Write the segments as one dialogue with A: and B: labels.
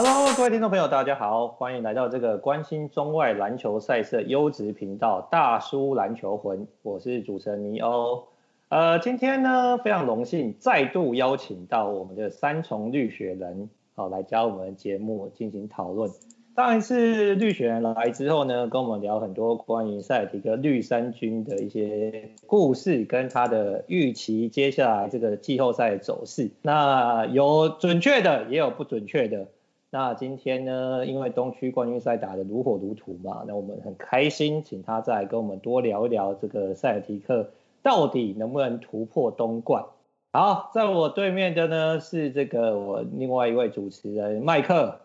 A: Hello，各位听众朋友，大家好，欢迎来到这个关心中外篮球赛事优质频道大叔篮球魂，我是主持人尼欧。呃，今天呢非常荣幸再度邀请到我们的三重绿雪人，好来加我们的节目进行讨论。上一次绿雪人来之后呢，跟我们聊很多关于塞尔提克绿衫军的一些故事，跟他的预期接下来这个季后赛走势。那有准确的，也有不准确的。那今天呢，因为东区冠军赛打得如火如荼嘛，那我们很开心，请他再来跟我们多聊一聊这个塞尔提克到底能不能突破东冠。好，在我对面的呢是这个我另外一位主持人麦克。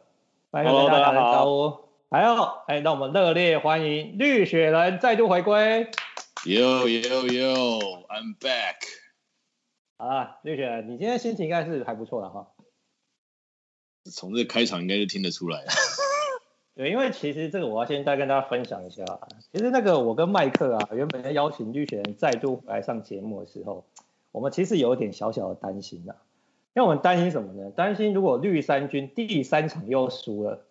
A: Hello，大家好。还有，哎，让我们热烈欢迎绿雪人再度回归。
B: Yo yo yo，I'm back。
A: 好了，绿雪人，你今天心情应该是还不错的哈。
B: 从这个开场应该就听得出来。
A: 对，因为其实这个我要先再跟大家分享一下。其实那个我跟麦克啊，原本邀请绿血人再度来上节目的时候，我们其实有点小小的担心呐。因为我们担心什么呢？担心如果绿衫军第三场又输了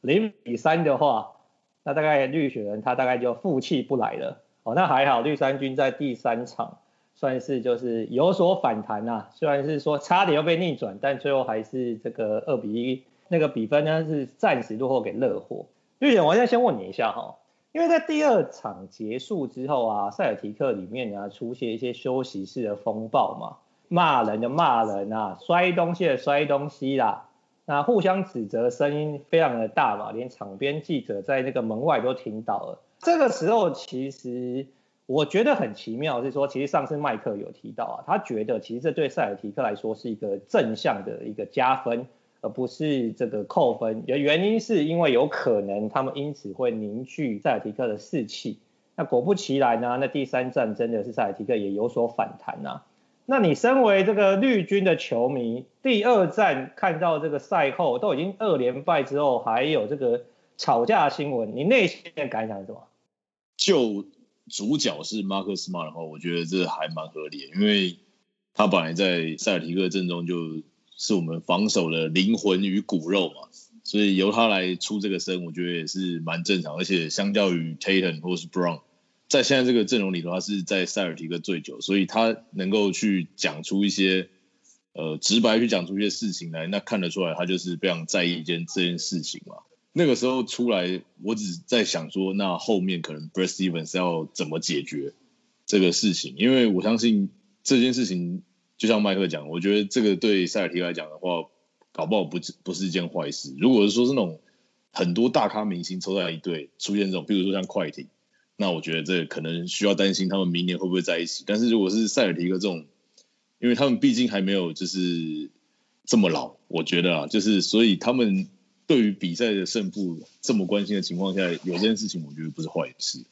A: 零比三的话，那大概绿血人他大概就负气不来了。哦，那还好，绿衫军在第三场算是就是有所反弹啊。虽然是说差点又被逆转，但最后还是这个二比一，那个比分呢是暂时落后给热火。绿血人，我现在先问你一下哈，因为在第二场结束之后啊，塞尔提克里面呢出现一些休息室的风暴嘛。骂人的骂人啊，摔东西的摔东西啦，那互相指责声音非常的大嘛，连场边记者在那个门外都听到了。这个时候其实我觉得很奇妙，是说其实上次麦克有提到啊，他觉得其实这对塞尔提克来说是一个正向的一个加分，而不是这个扣分。原原因是因为有可能他们因此会凝聚塞尔提克的士气。那果不其然呢，那第三战真的是塞尔提克也有所反弹啊。那你身为这个绿军的球迷，第二战看到这个赛后都已经二连败之后，还有这个吵架新闻，你内心的感想是什么？
B: 就主角是马克斯马的话，我觉得这还蛮合理的，因为他本来在塞尔提克阵中就是我们防守的灵魂与骨肉嘛，所以由他来出这个声，我觉得也是蛮正常，而且相较于 Tatum 或是 Brown。在现在这个阵容里的话，是在塞尔提克最久，所以他能够去讲出一些，呃，直白去讲出一些事情来，那看得出来他就是非常在意一件这件事情嘛。那个时候出来，我只在想说，那后面可能 Brad Stevens 要怎么解决这个事情？因为我相信这件事情，就像麦克讲，我觉得这个对塞尔提来讲的话，搞不好不不是一件坏事。如果是说是那种很多大咖明星凑在一队出现这种，比如说像快艇。那我觉得这可能需要担心他们明年会不会在一起。但是如果是塞尔提克这种，因为他们毕竟还没有就是这么老，我觉得啊，就是所以他们对于比赛的胜负这么关心的情况下，有这件事情我觉得不是坏事。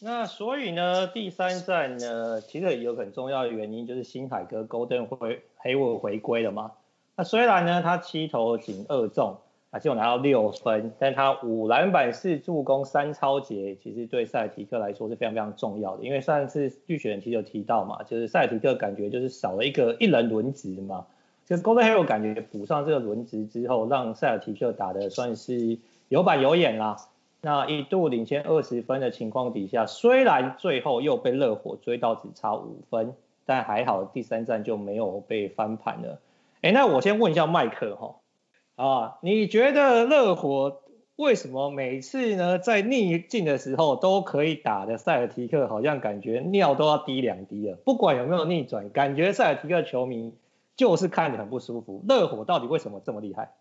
A: 那所以呢，第三站呢，其实有很重要的原因就是新海哥 Gordon 回黑我回归了嘛。那虽然呢，他七投仅二中。他就拿到六分，但他五篮板四助攻三抄截，其实对塞尔提克来说是非常非常重要的。因为上次绿血人其实有提到嘛，就是塞尔提克感觉就是少了一个一人轮值嘛，就是 Gordon Hair 感觉补上这个轮值之后，让塞尔提克打得算是有板有眼啦。那一度领先二十分的情况底下，虽然最后又被热火追到只差五分，但还好第三战就没有被翻盘了。哎，那我先问一下麦克哈。啊，你觉得热火为什么每次呢在逆境的时候都可以打的塞尔提克好像感觉尿都要滴两滴了？不管有没有逆转，感觉塞尔提克球迷就是看着很不舒服。热火到底为什么这么厉害？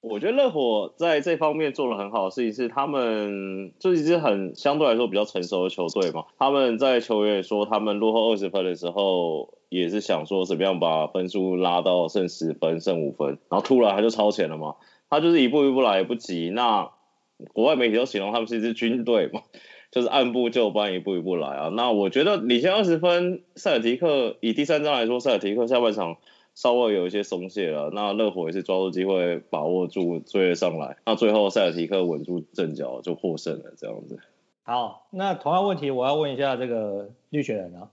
C: 我觉得热火在这方面做了很好的事情是，他们就是一支很相对来说比较成熟的球队嘛。他们在球员说他们落后二十分的时候。也是想说怎么样把分数拉到剩十分、剩五分，然后突然他就超前了嘛。他就是一步一步来，不急。那国外媒体都形容他们是一支军队嘛，就是按部就班，一步一步来啊。那我觉得领先二十分，塞尔提克以第三章来说，塞尔提克下半场稍微有一些松懈了。那热火也是抓住机会，把握住追了上来。那最后塞尔提克稳住阵脚就获胜了，这样子。
A: 好，那同样问题我要问一下这个绿雪人啊。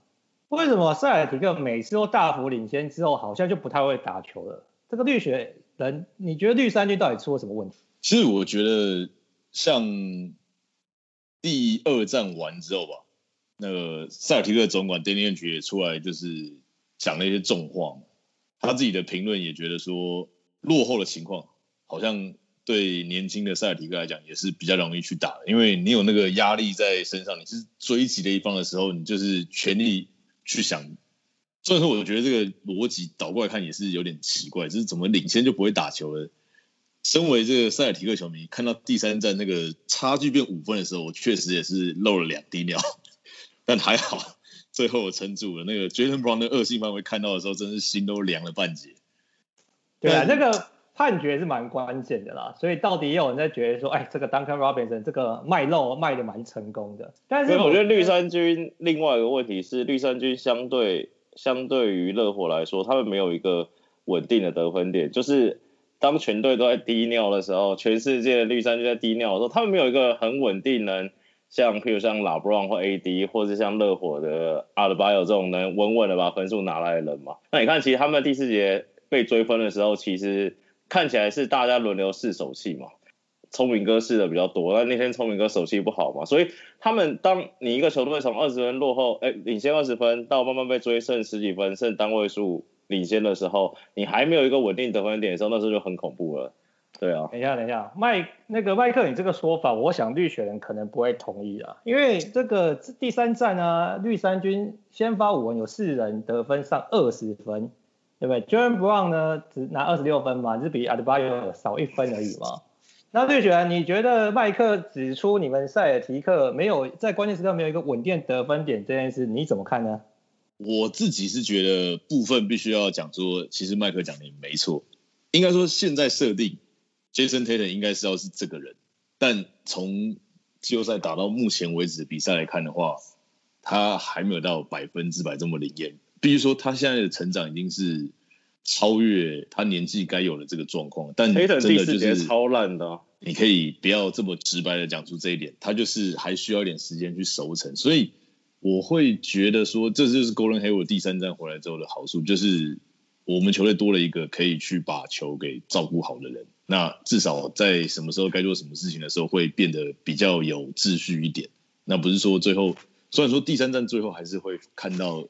A: 为什么塞尔提克每次都大幅领先之后，好像就不太会打球了？这个绿雪人，你觉得绿衫军到底出了什么问题？
B: 其实我觉得像第二战完之后吧，那个塞尔提克总管 Danny Ainge 也出来就是讲了一些重话嘛，他自己的评论也觉得说落后的情况好像。对年轻的塞尔提克来讲也是比较容易去打的，因为你有那个压力在身上，你是追击的一方的时候，你就是全力去想。所以说，我觉得这个逻辑倒过来看也是有点奇怪，就是怎么领先就不会打球了？身为这个塞尔提克球迷，看到第三战那个差距变五分的时候，我确实也是漏了两滴尿，但还好最后我撑住了。那个 Jaylen Brown 的恶性犯规看到的时候，真是心都凉了半截。
A: 对啊，那个。判决是蛮关键的啦，所以到底也有人在觉得说，哎，这个 Duncan Robinson 这个卖肉卖的蛮成功的。但是我觉得绿衫军另外一个问题是，绿衫军相对相对于热火来说，他们没有一个稳定的得分点，就是当全队都在低尿的时候，全世界的绿衫军在低尿的时候，他们没有一个很稳定能像譬如像 LeBron 或 AD，或者像热火的 Adebayo 这种能稳稳的把分数拿来的人嘛。那你看，其实他们第四节被追分的时候，其实。看起来是大家轮流试手气嘛，聪明哥试的比较多，但那天聪明哥手气不好嘛，所以他们当你一个球队从二十分落后，哎，领先二十分，到慢慢被追剩十几分，剩单位数领先的时候，你还没有一个稳定得分点的时候，那时候就很恐怖了。对啊，等一下，等一下，麦那个麦克，你这个说法，我想绿雪人可能不会同意啊，因为这个第三战啊，绿衫军先发五人有四人得分上二十分。对不对？Jaylen Brown 呢，只拿二十六分嘛，只比 Adebayo 少一分而已嘛。那绿血，你觉得麦克指出你们塞尔提克没有在关键时刻没有一个稳定得分点这件事，你怎么看呢？
B: 我自己是觉得部分必须要讲说，其实麦克讲的也没错。应该说现在设定 Jayson Tatum 应该是要是这个人，但从季后赛打到目前为止比赛来看的话，他还没有到百分之百这么灵验。必须说，他现在的成长已经是超越他年纪该有的这个状况。但真的就是
C: 超烂的。
B: 你可以不要这么直白的讲出这一点，他就是还需要一点时间去熟成。所以我会觉得说，这就是 Golden Hayward 第三站回来之后的好处，就是我们球队多了一个可以去把球给照顾好的人。那至少在什么时候该做什么事情的时候，会变得比较有秩序一点。那不是说最后，虽然说第三站最后还是会看到。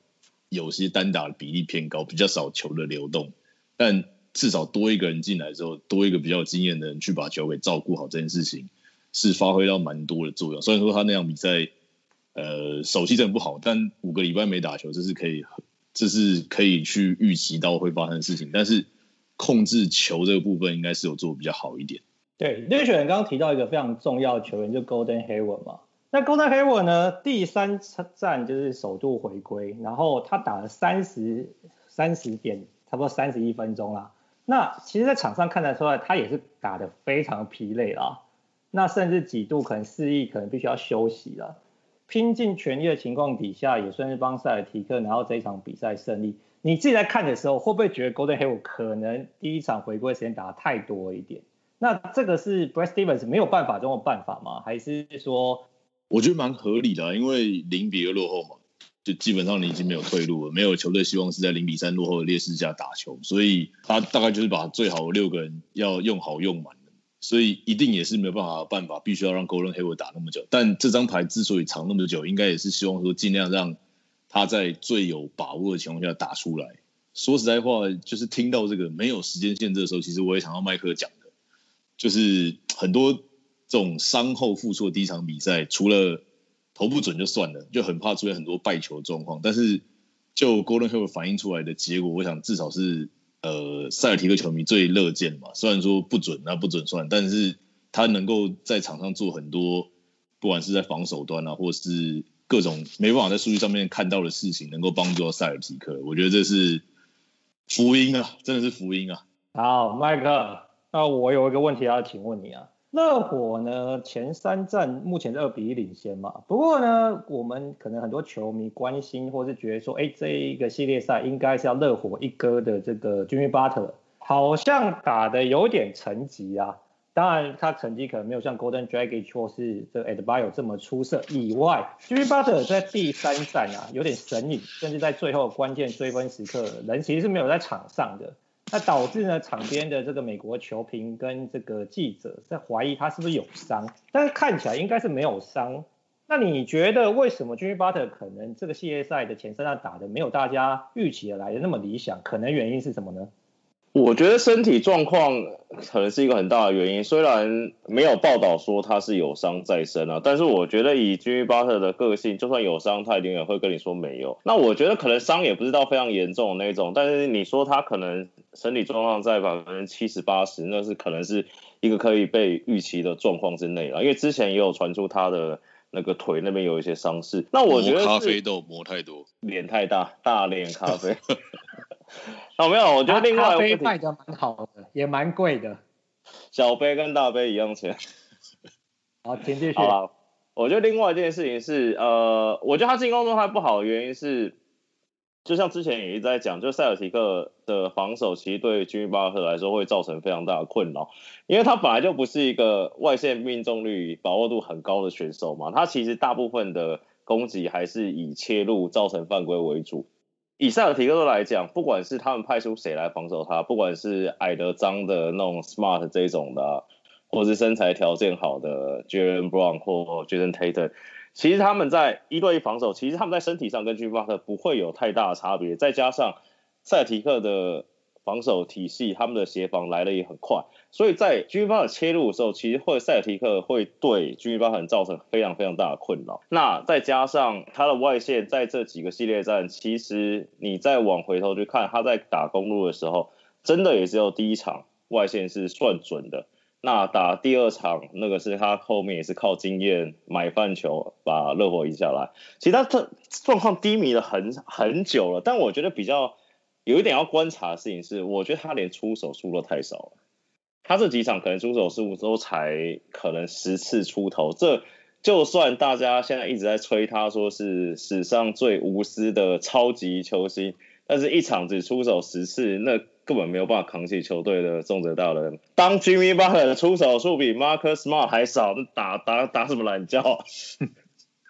B: 有些单打的比例偏高，比较少球的流动，但至少多一个人进来之后，多一个比较有经验的人去把球给照顾好，这件事情是发挥到蛮多的作用。虽然说他那样比赛，呃，手气真的不好，但五个礼拜没打球，这是可以，这是可以去预期到会发生的事情。但是控制球这个部分，应该是有做比较好一点。
A: 对，绿血人刚刚提到一个非常重要的球员，就 Golden Hayward 嘛。那 Golden Hayward 呢？第三战就是首度回归，然后他打了三十三十点，差不多三十一分钟啦。那其实，在场上看得出来，他也是打得非常疲累啦。那甚至几度可能示意可能必须要休息了。拼尽全力的情况底下，也算是帮塞尔提克拿到这一场比赛胜利。你自己在看的时候，会不会觉得 Golden Hayward 可能第一场回归时间打得太多一点？那这个是 Brad Stevens 没有办法中的办法吗？还是说？
B: 我觉得蛮合理的，因为零比二落后嘛，就基本上你已经没有退路了，没有球队希望是在零比三落后的劣势下打球，所以他大概就是把最好的六个人要用好用满，所以一定也是没有办法办法，必须要让 Golden Hayward 打那么久。但这张牌之所以藏那么久，应该也是希望说尽量让他在最有把握的情况下打出来。说实在话，就是听到这个没有时间限制的时候，其实我也想到麦克讲的，就是很多。这种伤后复出的第一场比赛，除了投不准就算了，就很怕出现很多败球状况。但是就 Gordon Hayward 反映出来的结果，我想至少是呃塞尔提克球迷最乐见嘛。虽然说不准那不准算，但是他能够在场上做很多，不管是在防守端啊，或是各种没办法在数据上面看到的事情，能够帮助到塞尔提克，我觉得这是福音啊，真的是福音啊。
A: 好，麦克，那我有一个问题要请问你啊。热火呢，前三战目前是二比一领先嘛，不过呢，我们可能很多球迷关心或是觉得说，哎，这一个系列赛应该是要热火一哥的这个 Jimmy Butler，好像打得有点沉寂啊。当然，他成绩可能没有像 Goran Dragon 或是这个 Adebayo 这么出色以外，Jimmy Butler 在第三战啊有点神隐，甚至在最后关键追分时刻，人其实是没有在场上的。那导致呢场边的这个美国球评跟这个记者在怀疑他是不是有伤，但是看起来应该是没有伤。那你觉得为什么 Jimmy Butler 可能这个系列赛的前三战打得没有大家预期的来的那么理想？可能原因是什么呢？
C: 我觉得身体状况可能是一个很大的原因，虽然没有报道说他是有伤在身啊，但是我觉得以 Jimmy Butler 的个性，就算有伤，他一定也会跟你说没有。那我觉得可能伤也不知道非常严重的那种，但是你说他可能身体状况在百分之七十八十，那是可能是一个可以被预期的状况之内了。因为之前也有传出他的那个腿那边有一些伤势，那我觉得
B: 咖啡豆磨太多，
C: 脸太大，大脸咖啡。哦，没有，我觉得另外
A: 咖啡卖的蛮好的，也蛮贵的，
C: 小杯跟大杯一样钱。
A: 好，请继续。
C: 好了，我觉得另外一件事情是，呃，我觉得他进攻状态不好的原因是，就像之前也一直在讲，就塞尔提克的防守其实对吉米巴特来说会造成非常大的困扰，因为他本来就不是一个外线命中率把握度很高的选手嘛，他其实大部分的攻击还是以切入造成犯规为主。以塞尔提克来讲，不管是他们派出谁来防守他，不管是矮的脏的那种 smart 这种的，或是身材条件好的 Jalen Brown 或 Jayson Tatum，其实他们在一对一防守，其实他们在身体上跟 Jimmy Butler 不会有太大的差别，再加上塞尔提克的。防守体系，他们的协防来的也很快，所以在军方的切入的时候，其实会塞尔提克会对军方很造成非常非常大的困扰。那再加上他的外线，在这几个系列战，其实你再往回头去看，他在打公路的时候，真的也只有第一场外线是算准的。那打第二场，那个是他后面也是靠经验买饭球把热火赢下来。其实他这状况低迷了很很久了，但我觉得比较。有一点要观察的事情是，我觉得他连出手数都太少了。他这几场可能出手数都才可能十次出头，这就算大家现在一直在吹他说是史上最无私的超级球星，但是一场只出手十次，那根本没有办法扛起球队的重责大任。当 Jimmy Butler 出手数比 Marcus Smart 还少，打打打什么懒觉？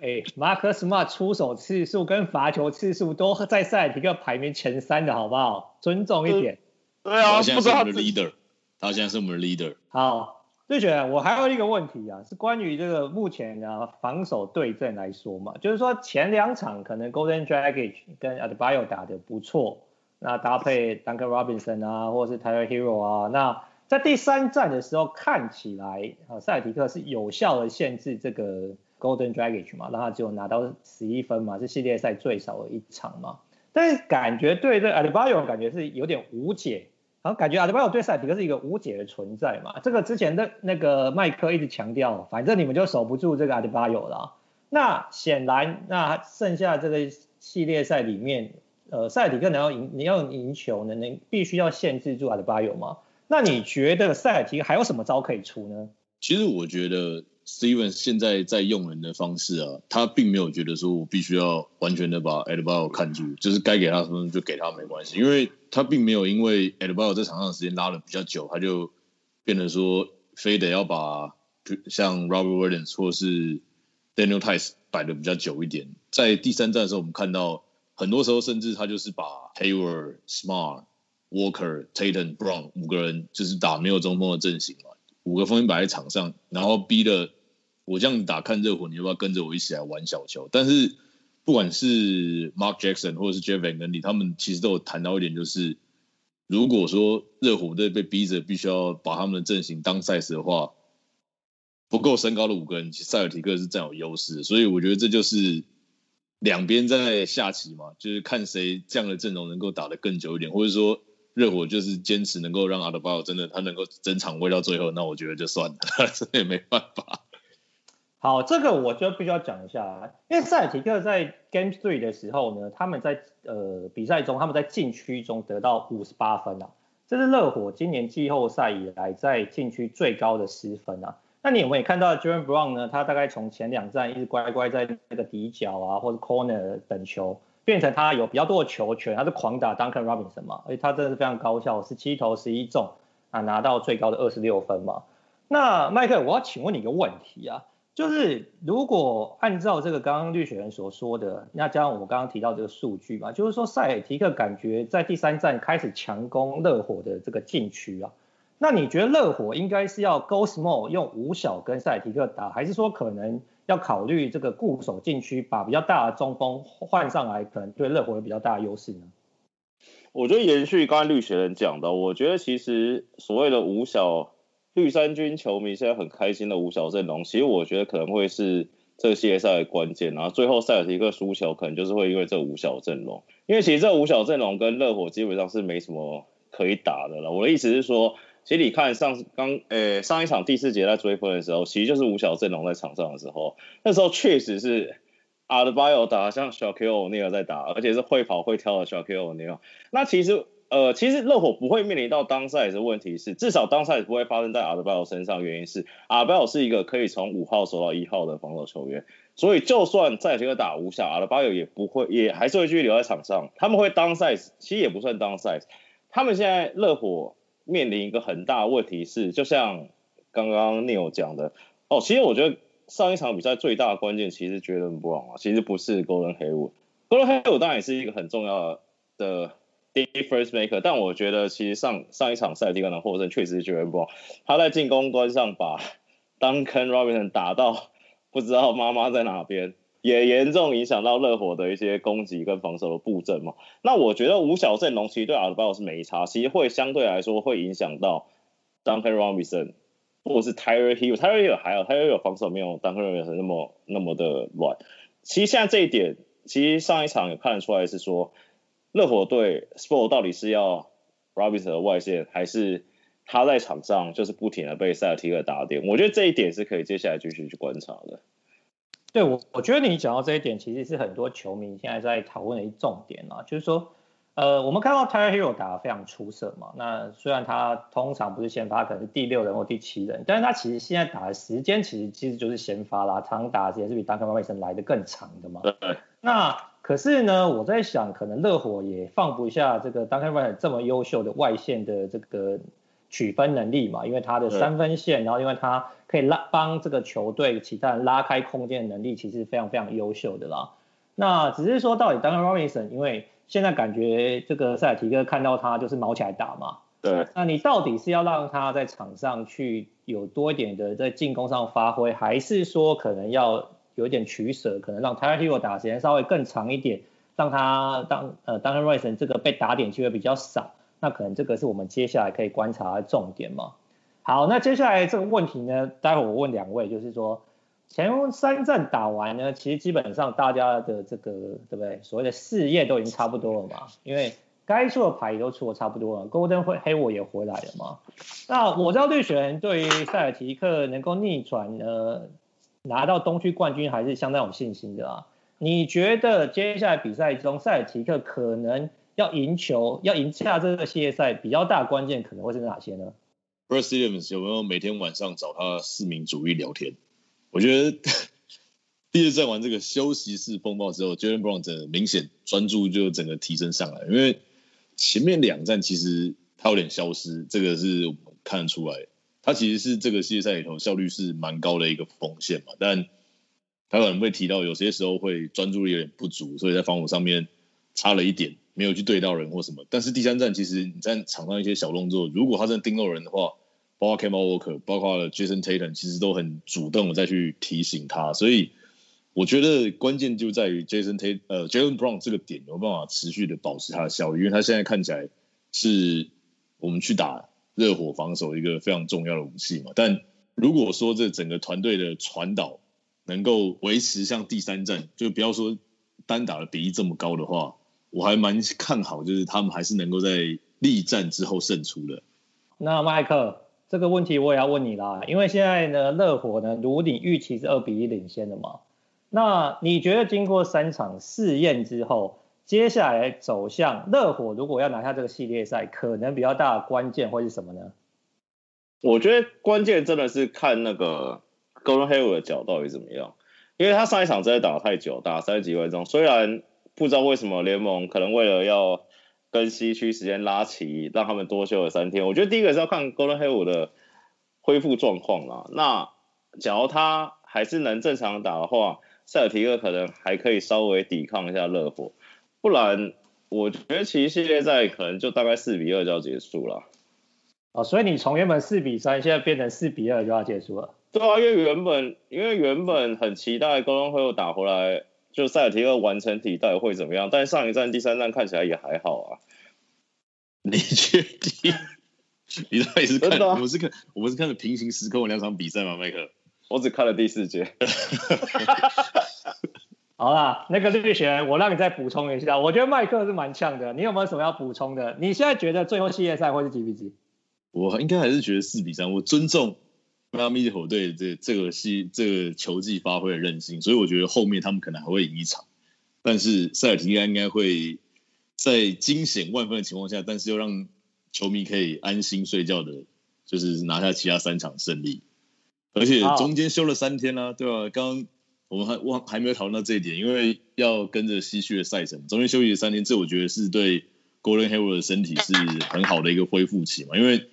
A: 哎，Marcus Smart 出手次数跟罚球次数都在塞尔提克排名前三的好不好？尊重一点。
C: 对啊，
B: 他现在是我们的 leader，他现在是我们的 leader。
A: 好，瑞雪，我还有一个问题啊，是关于这个目前的防守对阵来说嘛，就是说前两场可能 Golden Dragic 跟 Adebayo 打的不错，那搭配 Duncan Robinson 啊，或者是 Tyler Herro 啊，那在第三战的时候看起来啊，塞尔提克是有效的限制这个。Golden Dragage 嘛，然后他就拿到十一分嘛，是系列赛最少的一场嘛。但是感觉对这 a d i b a o 感觉是有点无解，然后感觉 a d i b a o 对塞尔提克是一个无解的存在嘛。这个之前的那个麦克一直强调，反正你们就守不住这个 a d i b a o 了。那显然，那剩下这个系列赛里面，呃，塞尔提克能要赢，你要赢球呢，你必须要限制住 Adebayo 嘛。那你觉得塞尔提克还有什么招可以出呢？
B: 其实我觉得。Steven 现在在用人的方式啊，他并没有觉得说我必须要完全的把 Adebayo 看住，就是该给他什么就给他没关系，因为他并没有因为 Adebayo 在场上时间拉了比较久，他就变得说非得要把像 Robert Williams 或是 Daniel Tice 摆的比较久一点。在第三战的时候，我们看到很多时候甚至他就是把 Hayward、Smart、Walker、Tatum、Brown 五个人就是打没有中锋的阵型嘛。五个锋线摆在场上，然后逼了我这样打看热火，你要不要跟着我一起来玩小球？但是不管是 Mark Jackson 或者是 Jeff Van Gundy，他们其实都有谈到一点，就是如果说热火队被逼着必须要把他们的阵型当赛事的话，不够身高的五个人，其实塞尔提克是占有优势，所以我觉得这就是两边在下棋嘛，就是看谁这样的阵容能够打得更久一点，或者说。热火就是坚持能够让阿德巴真的他能够整场威到最后，那我觉得就算了，这也没办法。
A: 好，这个我就必须要讲一下，因为塞尔提克在 Game Three 的时候呢，他们在呃比赛中他们在禁区中得到五十八分啊，这是热火今年季后赛以来在禁区最高的失分啊。那你有没有看到 Jaylen Brown 呢？他大概从前两站一直乖乖在那个底角啊或者 Corner 等球。变成他有比较多的球权，他是狂打 Duncan Robinson 嘛，而且他真的是非常高效，十七投十一中啊，拿到最高的二十六分嘛。那麦克，我要请问你一个问题啊，就是如果按照这个刚刚绿血人所说的，那加上我刚刚提到这个数据嘛，就是说塞尔提克感觉在第三战开始强攻热火的这个禁区啊，那你觉得热火应该是要 go small 用五小跟塞尔提克打，还是说可能要考虑这个固守禁区，把比较大的中锋换上来，可能对热火有比较大的优势呢？
C: 我觉得延续刚才绿血人讲的，我觉得其实所谓的五小。绿衫军球迷现在很开心的五小阵容，其实我觉得可能会是这个系列赛的关键。然后最后塞尔提克输球，可能就是会因为这五小阵容。因为其实这五小阵容跟热火基本上是没什么可以打的了。我的意思是说，其实你看上刚诶、欸、上一场第四节在追分的时候，其实就是五小阵容在场上的时候，那时候确实是阿德巴约打像小 Q 欧尼尔在打，而且是会跑会跳的小 Q 欧尼尔。那其实。呃，其实热火不会面临到当赛的问题是，至少当赛不会发生在阿德巴约身上。原因是阿德巴约是一个可以从五号守到一号的防守球员，所以就算再这个打五小，阿德巴约也不会，也还是会继续留在场上。他们会当赛，其实也不算当赛。他们现在热火面临一个很大的问题是，就像刚刚 Neil 讲的，哦，其实我觉得上一场比赛最大的关键其实绝对不啊，其实不是 Gordon Hayward，Gordon Hayward 当然也是一个很重要的。Difference maker，但我觉得其实上上一场赛季可能获胜确实是绝对不好。他在进攻端上把 Duncan Robinson 打到不知道妈妈在哪边，也严重影响到热火的一些攻击跟防守的布阵嘛。那我觉得五小阵容其实对阿德巴约是没差，其实会相对来说会影响到 Duncan Robinson 或者是 Tyre Herro，Tyler Herro 还有 Tyre Hill 防守没有 Duncan Robinson 那么那么的乱。其实现在这一点，其实上一场也看得出来是说。热火队 Spo 到底是要 Robinson 的外线，还是他在场上就是不停的被塞尔提克打点？我觉得这一点是可以接下来继续去观察的。
A: 对，我我觉得你讲到这一点，其实是很多球迷现在在讨论的一重点啊，就是说，呃，我们看到 Tyler Herro 打得非常出色嘛，那虽然他通常不是先发，可能是第六人或第七人，但是他其实现在打的时间其实其实就是先发啦，常打的时间是比 Duncan Robinson 来的更长的嘛。对。那可是呢，我在想，可能热火也放不下这个 Duncan Robinson 这么优秀的外线的这个取分能力嘛，因为他的三分线，然后因为他可以拉帮这个球队其他人拉开空间的能力，其实非常非常优秀的啦。那只是说，到底 Duncan Robinson，因为现在感觉这个塞尔提克看到他就是毛起来打嘛。
C: 对。
A: 那你到底是要让他在场上去有多一点的在进攻上发挥，还是说可能要？有一点取舍，可能让 Tyler Herro 打时间稍微更长一点，让他当呃 Duncan Robinson 这个被打点机会比较少，那可能这个是我们接下来可以观察的重点嘛。好，那接下来这个问题呢，待会我问两位，就是说前三战打完呢，其实基本上大家的这个对不对，所谓的事业都已经差不多了嘛，因为该出的牌也都出的差不多了，Gordon Hayward 也回来了嘛。那我知道绿选对于塞尔提克能够逆转呢，拿到东区冠军还是相当有信心的啊！你觉得接下来比赛中塞尔提克可能要赢球，要赢下这个系列赛比较大的关键可能会是哪些呢
B: ？Brad Stevens 有没有每天晚上找他四名主力聊天？我觉得第二战完这个休息室风暴之后，Jaylen Brown 整明显专注就整个提升上来，因为前面两战其实他有点消失，这个是我们看得出来。他其实是这个系列赛里头效率是蛮高的一个锋线嘛，但他可能会提到有些时候会专注力有点不足，所以在防守上面差了一点，没有去对到人或什么。但是第三战其实你在场上一些小动作，如果他真的盯到人的话，包括 Kemba Walker，包括 Jason Tatum，其实都很主动的再去提醒他。所以我觉得关键就在于 Jason Tat 呃，Jaylen Brown 这个点有办法持续的保持他的效率，因为他现在看起来是我们去打。热火防守一个非常重要的武器嘛，但如果说这整个团队的传导能够维持像第三战，就不要说单打的比例这么高的话，我还蛮看好，就是他们还是能够在力战之后胜出的。
A: 那麦克这个问题我也要问你啦，因为现在呢，热火呢如你预期是二比一领先的嘛，那你觉得经过三场试验之后？接下来走向热火，如果要拿下这个系列赛，可能比较大的关键会是什么呢？
C: 我觉得关键真的是看那个 Golden Hayward 的脚到底怎么样，因为他上一场真的打太久，打三十几分钟，虽然不知道为什么联盟可能为了要跟西区时间拉齐，让他们多休了三天。我觉得第一个是要看 Gordon Hayward 的恢复状况啦。那假如他还是能正常打的话，塞尔提克可能还可以稍微抵抗一下热火，不然我觉得其实系列赛可能就大概四比二就要结束了。
A: 哦，所以你从原本四比三，现在变成四比二就要结束了。
C: 对啊，因为原本因为原本很期待高中会又打回来，就塞尔提克完成体到底会怎么样？但上一站第三站看起来也还好啊。
B: 你确定？你到底是看？
C: 啊、
B: 我是看，我们是看的平行时空的两场比赛吗？麦克？
C: 我只看了第四节。
A: 好啦，那个绿璇，我让你再补充一下。我觉得麦克是蛮呛的，你有没有什么要补充的？你现在觉得最后系列赛会是几比几？
B: 我应该还是觉得四比三。我尊重。迈阿密火队这这个系这个球技发挥的韧性，所以我觉得后面他们可能还会赢一场，但是塞尔提克应该会在惊险万分的情况下，但是又让球迷可以安心睡觉的，就是拿下其他三场胜利，而且中间休了三天啊，对吧？刚刚我们还忘还没有讨论到这一点，因为要跟着西区的赛程，中间休息了三天，这我觉得是对 Gordon Hayward 的身体是很好的一个恢复期嘛，因为。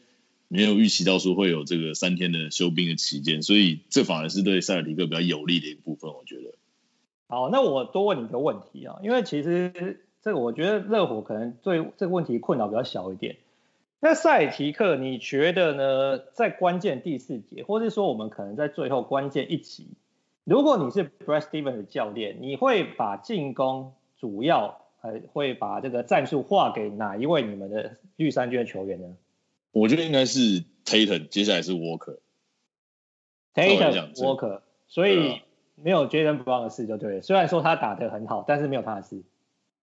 B: 没有预期到说会有这个三天的休兵的期间，所以这反而是对塞尔提克比较有利的一部分，我觉得。
A: 好，那我多问你一个问题啊，因为其实这个我觉得热火可能对这个问题困扰比较小一点。那塞尔提克，你觉得呢？在关键第四节，或是说我们可能在最后关键一击，如果你是 Brad Stevens 的教练，你会把进攻主要呃会把这个战术划给哪一位你们的绿衫军的球员呢？
B: 我觉得应该是 Tatum，接下来是 Walker。
A: Tatum Walker，所以没有 Jaylen Brown 的事就对了。虽然说他打得很好，但是没有他的事。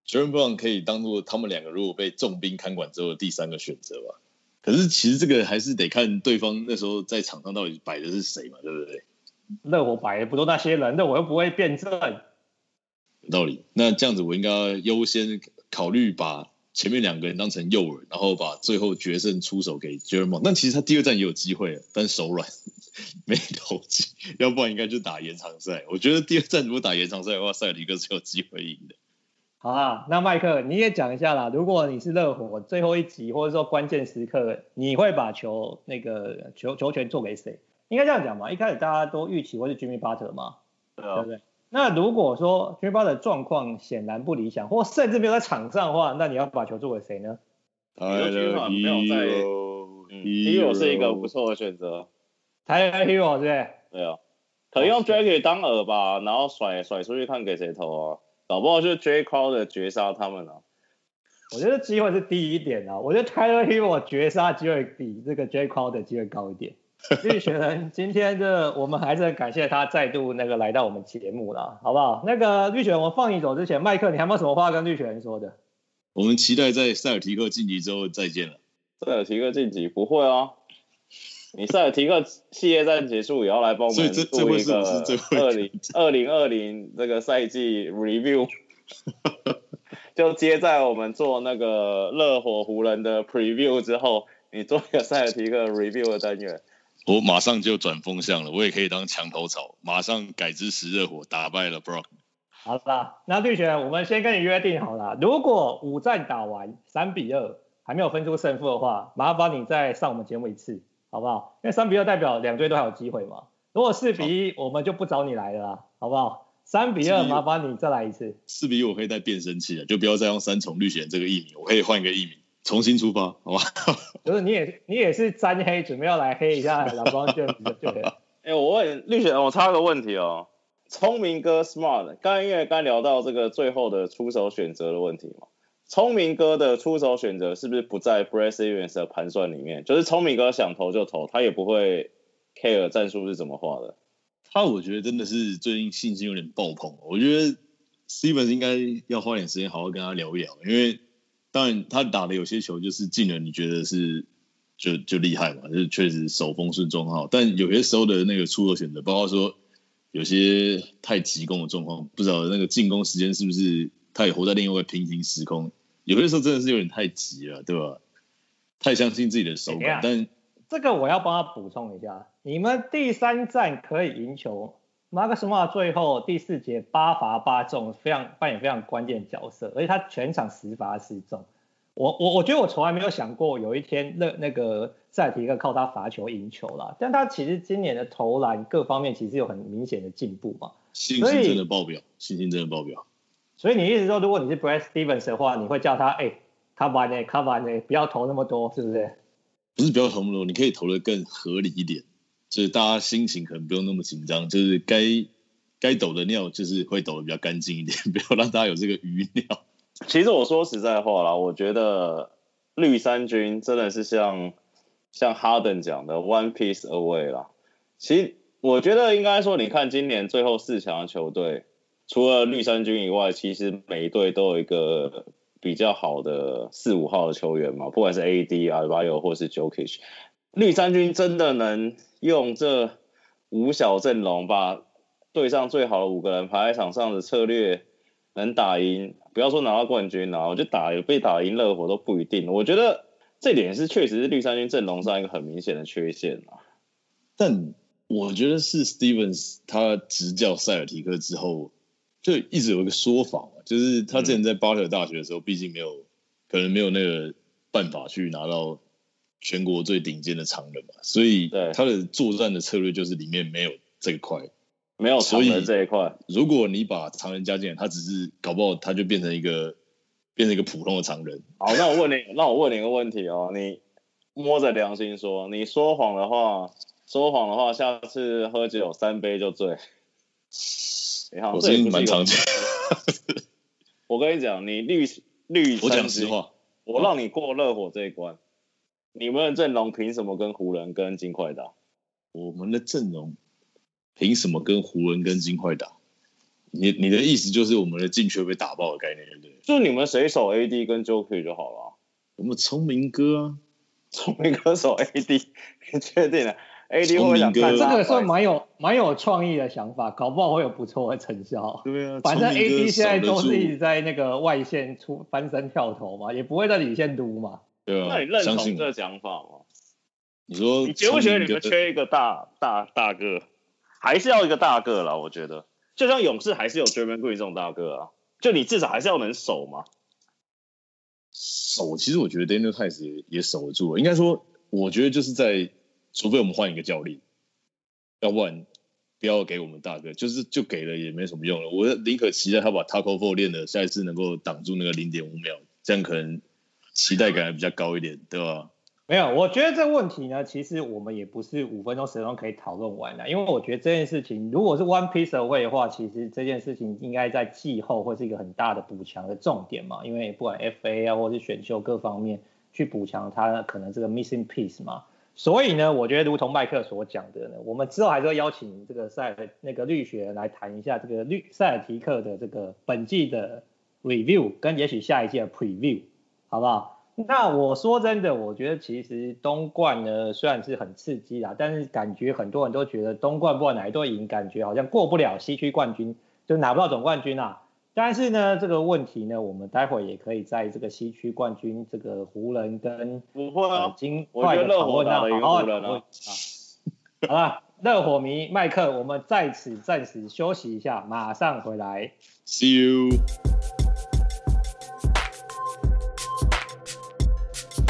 B: Jaylen Brown 可以当做他们两个如果被重兵看管之后的第三个选择吧。可是其实这个还是得看对方那时候在场上到底摆的是谁嘛，对不对？
A: 热火摆的不都那些人，那我又不会变阵。
B: 有道理。那这样子我应该优先考虑把。前面两个人当成诱饵，然后把最后决胜出手给 Brown。但其实他第二站也有机会，但手软没投进，要不然应该就打延长赛。我觉得第二站如果打延长赛的话，塞尔提克是有机会赢的。
A: 好啊，那麦克你也讲一下啦。如果你是热火最后一集或者说关键时刻，你会把球那个球球权做给谁？应该这样讲嘛。一开始大家都预期会是 Jimmy Butler 嘛，对不对？那如果说 Jimmy Butler 的状况显然不理想，或甚至没有在场上的话，那你要把球做给谁呢？
C: 呃，Herro 是一个不错的选择。
A: Tyler Herro 对不对？
C: 对啊，可以用 Dragic 当饵吧，然后甩甩出去看给谁投啊，搞不好就是 Jae Crowder 绝杀他们啊。
A: 我觉得机会是低一点啊，我觉得 Tyler Herro 绝杀机会比这个 Crowder 的机会高一点。绿雪人，今天这我们还是很感谢他再度那个来到我们节目了，好不好？那个绿璇，我放你走之前，麦克，你还有没有什么话跟绿璇说的？
B: 我们期待在塞尔提克晋级之后再见了。
C: 塞尔提克晋级不会啊，你塞尔提克系列赛结束也要来帮我们做一个二零 二零二零这个赛季 review，就接在我们做那个热火湖人的 preview 之后，你做一个塞尔提克 review 的单元。
B: 我马上就转风向了，我也可以当墙头草，马上改支持热火，打败了 Brock。
A: 好了，那绿璇，我们先跟你约定好了，如果五战打完三比二还没有分出胜负的话，麻烦你再上我们节目一次，好不好？因为三比二代表两队都还有机会嘛。如果四比一，我们就不找你来了啦，好不好？三比二，麻烦你再来一次。
B: 四比一，我可以带变声器了，就不要再用三重绿璇这个艺名，我可以换一个艺名。重新出发，好吧？
A: 就是你也你也是沾黑，准备要来黑一下 蓝光卷子就对了。
C: 哎、欸，我问绿雪，我插个问题哦。聪明哥 Smart，刚因为刚聊到这个最后的出手选择的问题嘛，聪明哥的出手选择是不是不在 Brad Stevens 的盘算里面？就是聪明哥想投就投，他也不会 care 战术是怎么画的。
B: 他我觉得真的是最近信心有点爆棚，我觉得 Stevens 应该要花点时间好好跟他聊一聊，因为。当然，他打的有些球就是进了，你觉得是就就厉害嘛，就是确实手风顺中号。但有些时候的那个出手选择，包括说有些太急攻的状况，不知道那个进攻时间是不是他也活在另外一个平行时空。有些时候真的是有点太急了，对吧？太相信自己的手感。但
A: 这个我要帮他补充一下，你们第三站可以赢球。马克斯马最后第四节八罚八中，非常扮演非常关键角色，而且他全场十罚十中。我我我觉得我从来没有想过有一天那那个塞尔提克靠他罚球赢球啦，但他其实今年的投篮各方面其实有很明显的进步嘛，
B: 信心真的爆表，信心真的爆表。
A: 所以你意思说，如果你是 Brad Stevens 的话，你会叫他哎，卡完呢，卡完呢，不要投那么多，是不是？
B: 不是不要投那么多，你可以投的更合理一点，就是大家心情可能不用那么紧张，就是该该抖的尿就是会抖得比较干净一点，不要让大家有这个余尿。
C: 其实我说实在话啦，我觉得绿衫军真的是像像哈登讲的 one piece away 啦。其实我觉得应该说，你看今年最后四强的球队，除了绿衫军以外，其实每一队都有一个比较好的四五号的球员嘛，不管是 AD、Adebayo 或是 Jokic。绿衫军真的能用这五小阵容把队上最好的五个人排在场上的策略能打赢？不要说拿到冠军啊，我就打有被打赢热火都不一定。我觉得这点是确实是绿衫军阵容上一个很明显的缺陷啊。
B: 但我觉得是 Stevens 他执教塞尔提克之后，就一直有一个说法嘛，就是他之前在巴特大学的时候，毕竟没有可能没有那个办法去拿到全国最顶尖的常人嘛，所以他的作战的策略就是里面没有这一块。
C: 没有常人这一块，
B: 如果你把常人加进来，他只是搞不好他就变成一个变成一个普通的常人。
C: 好，那我问你，那我问你一个问题哦，你摸着良心说，你说谎的话，说谎的话，下次喝酒三杯就醉。你好，
B: 我最近蛮常见。
C: 我跟你讲，你绿绿，
B: 我讲实话，
C: 我让你过热火这一关，你们的阵容凭什么跟湖人跟金块打？
B: 我们的阵容。凭什么跟湖人跟金块打？你你的意思就是我们的禁区被打爆的概念，对不对？
C: 就你们谁守 AD 跟 Joker 就好了。
B: 我们聪明哥啊，
C: 聪明哥守 AD，你确定了？AD 会想
A: 看这个算蛮有蛮有创意的想法，搞不好会有不错的成效。
B: 对啊，
A: 反正 AD 现在都是一直在那个外线出翻身跳投嘛，也不会在里线撸嘛。
C: 对啊，那你认同这个讲法吗？
B: 你说，
C: 你觉不觉得你们缺一个大大大个？还是要一个大个啦，我觉得，就像勇士还是有 Draymond Green 这种大个啊，就你至少还是要能守嘛。
B: 守，其实我觉得 Daniel Theis 也也守得住了。应该说，我觉得就是在，除非我们换一个教练，要不然不要给我们大个，就是就给了也没什么用了。我宁可期待他把 Tacko Four 练的下一次能够挡住那个零点五秒，这样可能期待感还比较高一点，对吧？
A: 没有，我觉得这个问题呢，其实我们也不是五分钟、十分钟可以讨论完的。因为我觉得这件事情，如果是 one piece away 的话，其实这件事情应该在季后会是一个很大的补强的重点嘛。因为不管 FA 啊，或是选秀各方面去补强它可能这个 missing piece 嘛。所以呢，我觉得如同麦克所讲的呢，我们之后还是会邀请这个塞尔那个绿学来谈一下这个绿塞尔提克的这个本季的 review，跟也许下一季的 preview，好不好？那我说真的，我觉得其实东冠呢虽然是很刺激啦，但是感觉很多人都觉得东冠不管哪一队赢，感觉好像过不了西区冠军，就拿不到总冠军啊。但是呢，这个问题呢，我们待会也可以在这个西区冠军这个湖人跟
C: 不会啊
A: 金块的讨论上好好。好了，热火迷麦克，我们在此暂时休息一下，马上回来。
B: See you.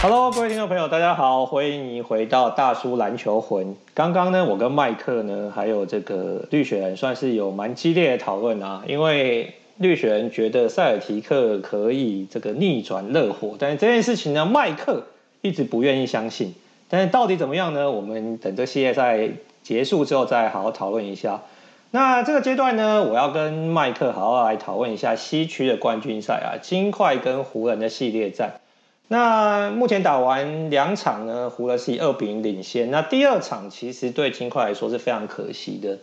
A: Hello，各位听众朋友，大家好，欢迎你回到大叔篮球魂。刚刚呢，我跟麦克呢，还有这个绿血人，算是有蛮激烈的讨论啊。因为绿血人觉得塞尔提克可以这个逆转热火，但是这件事情呢，麦克一直不愿意相信。但是到底怎么样呢？我们等这系列赛结束之后再好好讨论一下。那这个阶段呢，我要跟麦克好好来讨论一下西区的冠军赛啊，金块跟湖人的系列战。那目前打完两场呢，湖人是以二比零领先。那第二场其实对金块来说是非常可惜的。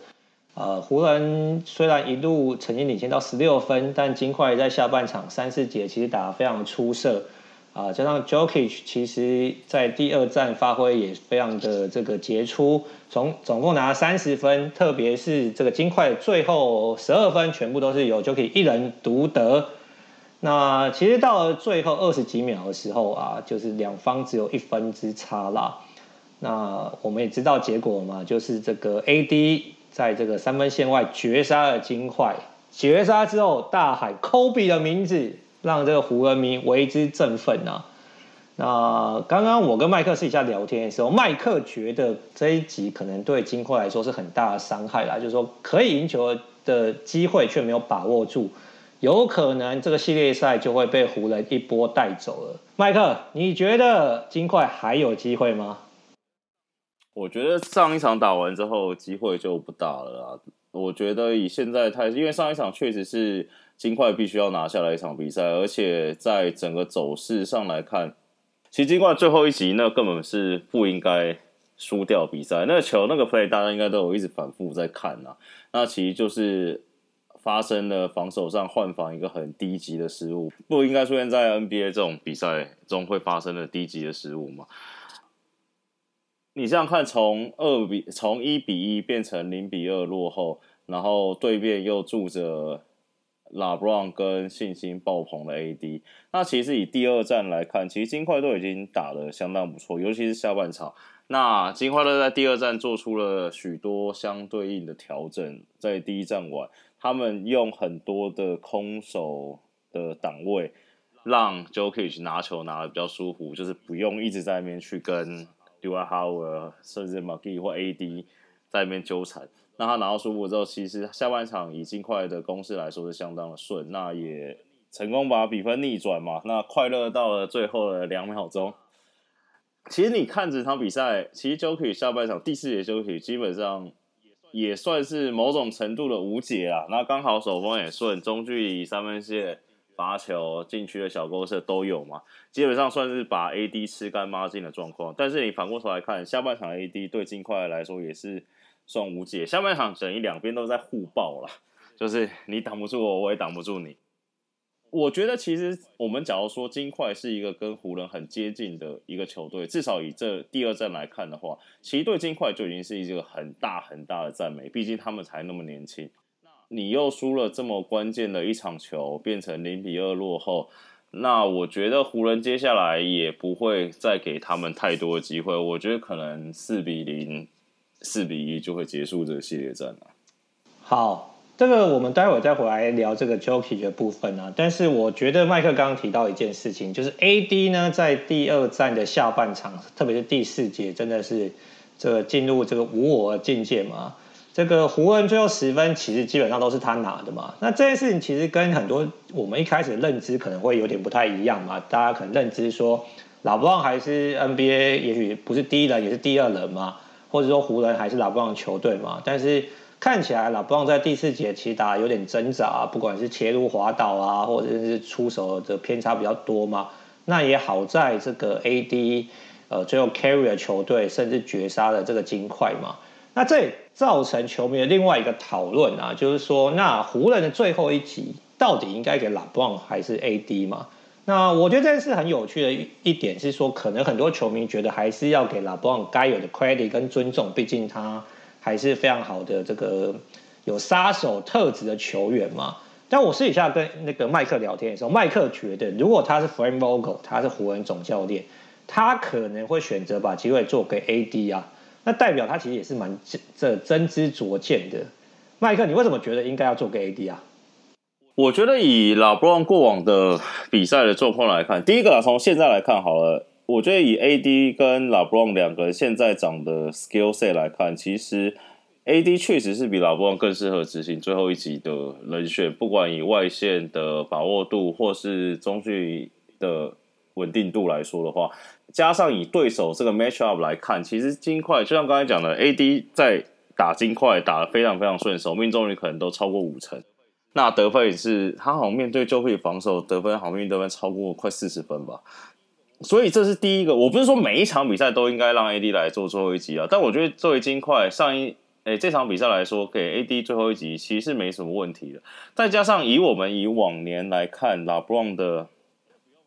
A: 呃，湖人虽然一路曾经领先到十六分，但金块在下半场三四节其实打得非常出色。啊、加上 Jokic 其实在第二战发挥也非常的这个杰出，从总共拿三十分，特别是这个金块最后十二分全部都是由 Jokic 一人独得。那其实到了最后二十几秒的时候啊，就是两方只有一分之差啦。那我们也知道结果嘛，就是这个 AD 在这个三分线外绝杀了金块，绝杀之后大喊 Kobe 的名字，让这个湖人迷为之振奋啊。那刚刚我跟麦克私底下聊天的时候，麦克觉得这一集可能对金块来说是很大的伤害啦，就是说可以赢球的机会却没有把握住，有可能这个系列赛就会被湖人一波带走了。麦克，你觉得金块还有机会吗？
C: 我觉得上一场打完之后，机会就不大了啦。我觉得以现在态势，因为上一场确实是金块必须要拿下来一场比赛，而且在整个走势上来看。其实金块最后一集那根本是不应该输掉比赛，那个球那个 play 大家应该都有一直反复在看呐、啊。那其实就是发生了防守上换防一个很低级的失误，不应该出现在 NBA 这种比赛中会发生的低级的失误吗？你这样看，从二比从一比一变成零比二落后，然后对面又住着。拉布朗跟信心爆棚的 AD，那其实以第二战来看，其实金块都已经打得相当不错，尤其是下半场。那金块都在第二战做出了许多相对应的调整，在第一战完，他们用很多的空手的档位，让 Jokic 拿球拿的比较舒服，就是不用一直在那边去跟 Dwight Howard 甚至 McGee 或 AD 在那边纠缠。那他拿到舒服之后，其实下半场以金块的攻势来说是相当的顺，那也成功把比分逆转嘛。那快乐到了最后的两秒钟。其实你看这场比赛，其实 Jokic 下半场第四节 Jokic 基本上也算是某种程度的无解啊。那刚好手风也顺，中距离三分线罚球、禁区的小勾射都有嘛，基本上算是把 AD 吃干抹净的状况。但是你反过头来看，下半场 AD 对金块来说也是。算无解，下半场整一两边都在互爆了，就是你挡不住我，我也挡不住你。我觉得其实我们假如说金块是一个跟湖人很接近的一个球队，至少以这第二战来看的话，其实对金块就已经是一个很大很大的赞美，毕竟他们才那么年轻。你又输了这么关键的一场球，变成零比二落后，那我觉得湖人接下来也不会再给他们太多的机会，我觉得可能四比零。四比一就会结束这个系列战了。
A: 好，这个我们待会再回来聊这个 Jokic 的部分啊。但是我觉得麦克刚刚提到一件事情，就是 AD 呢在第二战的下半场，特别是第四节，真的是这个进入这个无我境界嘛。这个湖人最后十分其实基本上都是他拿的嘛。那这件事情其实跟很多我们一开始的认知可能会有点不太一样嘛。大家可能认知说，LeBron 还是 NBA 也许不是第一人，也是第二人嘛。或者说湖人还是拉布朗球队嘛，但是看起来拉布朗在第四节其实打有点挣扎啊，不管是切入滑倒啊，或者是出手的偏差比较多嘛。那也好在这个 AD 呃最后 carry 了球队，甚至绝杀了这个金块嘛。那这也造成球迷的另外一个讨论啊，就是说那湖人的最后一集到底应该给拉布朗还是 AD 嘛？那我觉得这件事很有趣的一一点是说，可能很多球迷觉得还是要给拉布朗该有的 credit 跟尊重，毕竟他还是非常好的这个有杀手特质的球员嘛。但我私底下跟那个麦克聊天的时候，麦克觉得如果他是 Frank Vogel，他是湖人总教练，他可能会选择把机会做给 AD 啊，那代表他其实也是蛮这真知灼见的。麦克，你为什么觉得应该要做给 AD 啊？
C: 我觉得以老布朗过往的比赛的状况来看，第一个啊，从现在来看好了，我觉得以 AD 跟拉布朗两个现在长的 skill set 来看，其实 AD 确实是比拉布朗更适合执行最后一集的人选，不管以外线的把握度或是中距离的稳定度来说的话，加上以对手这个 match up 来看，其实金块就像刚才讲的，AD 在打金块打得非常非常顺手，命中率可能都超过五成。那得分也是，他好像面对就可以防守得分，好像命得分超过快四十分吧。所以这是第一个，我不是说每一场比赛都应该让 AD 来做最后一集啊，但我觉得作为金块上一诶、这场比赛来说，给 AD 最后一集其实没什么问题的。再加上以我们以往年来看，LeBron 的，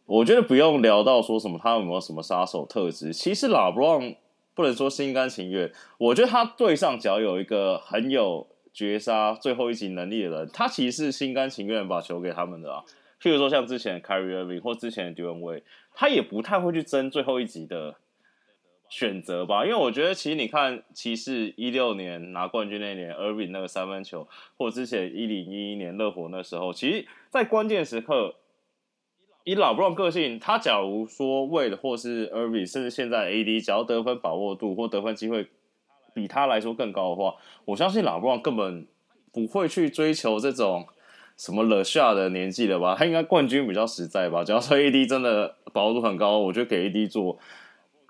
C: 我觉得不用聊到说什么他有没有什么杀手特质，其实 LeBron 不能说心甘情愿，我觉得他对上只要有一个很有。绝杀最后一集能力的人，他其实是心甘情愿把球给他们的啊。譬如说像之前的 Kyrie Irving 或之前的 Dwyane Wade，他也不太会去争最后一集的选择吧。因为我觉得其实你看骑士一六年拿冠军那年，Irving 那个三分球，或之前一零一一年热火那时候，其实在关键时刻，以老布朗个性，他假如说为了或是 Irving，甚至现在 AD，只要得分把握度或得分机会比他来说更高的话，我相信老布朗根本不会去追求这种什么 The Shot 的年纪了吧？他应该冠军比较实在吧？只要说 AD 真的把握度很高，我觉得给 AD 做。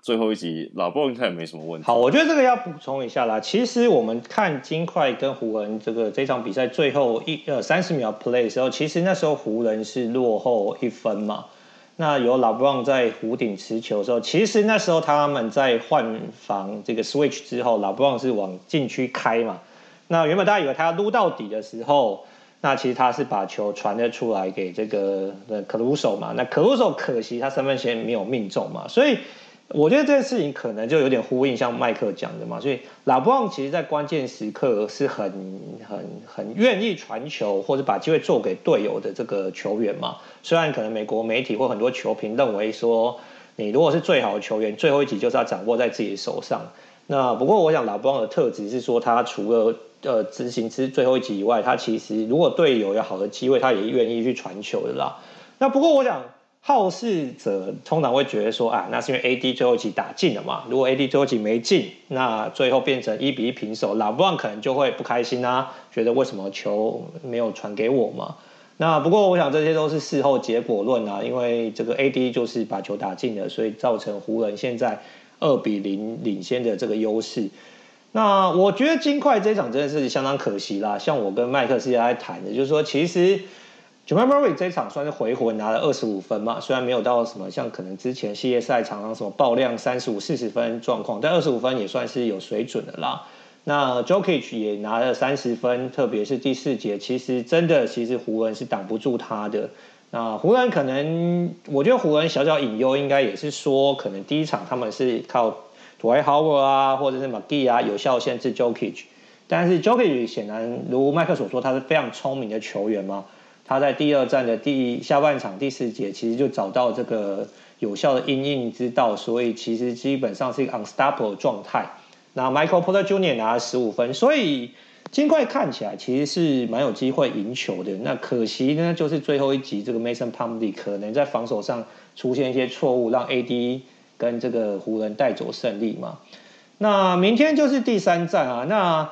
C: 最后一集，老布应该也没什么问题。
A: 好，我觉得这个要补充一下啦。其实我们看金块跟湖人这个这场比赛最后一呃三十秒 play 的时候，其实那时候湖人是落后一分嘛。那有老布朗在弧顶持球的时候，其实那时候他们在换防这个 switch 之后，老布朗是往禁区开嘛。那原本大家以为他要撸到底的时候，那其实他是把球传了出来给这个的克鲁索嘛。那克鲁索可惜他三分线没有命中嘛，所以。我觉得这件事情可能就有点呼应，像麦克讲的嘛，所以拉布朗其实，在关键时刻是很、很、很愿意传球或者把机会做给队友的这个球员嘛。虽然可能美国媒体或很多球评认为说，你如果是最好的球员，最后一集就是要掌握在自己的手上。那不过，我想拉布朗的特质是说，他除了呃执行之最后一集以外，他其实如果队友有好的机会，他也愿意去传球的啦。那不过，我想。好事者通常会觉得说啊，那是因为 AD 最后一集打进了嘛。如果 AD 最后一集没进，那最后变成一比一平手，拉布朗可能就会不开心啊，觉得为什么球没有传给我嘛？那不过我想这些都是事后结果论啊，因为这个 AD 就是把球打进了，所以造成湖人现在二比零领先的这个优势。那我觉得金块这场真的是相当可惜啦。像我跟麦克是在谈的，就是说其实。Jamal Murray 这一场算是回魂，拿了二十五分嘛，虽然没有到什么像可能之前系列赛常常什么爆量三十五、四十分状况，但二十五分也算是有水准的啦。那 Jokic 也拿了三十分，特别是第四节，其实真的其实湖人是挡不住他的。那湖人可能，我觉得湖人小小隐忧应该也是说，可能第一场他们是靠 Dwight Howard 啊，或者是 McGee 啊有效限制 Jokic，但是 Jokic 显然如麦克所说，他是非常聪明的球员嘛。他在第二战的第下半场第四节，其实就找到这个有效的因应之道，所以其实基本上是一个 unstoppable 状态。那 Michael Porter Jr. 拿了十五分，所以金块看起来其实是蛮有机会赢球的。那可惜呢，就是最后一集这个 Mason Plumlee 可能在防守上出现一些错误，让 AD 跟这个湖人带走胜利嘛。那明天就是第三战啊，那。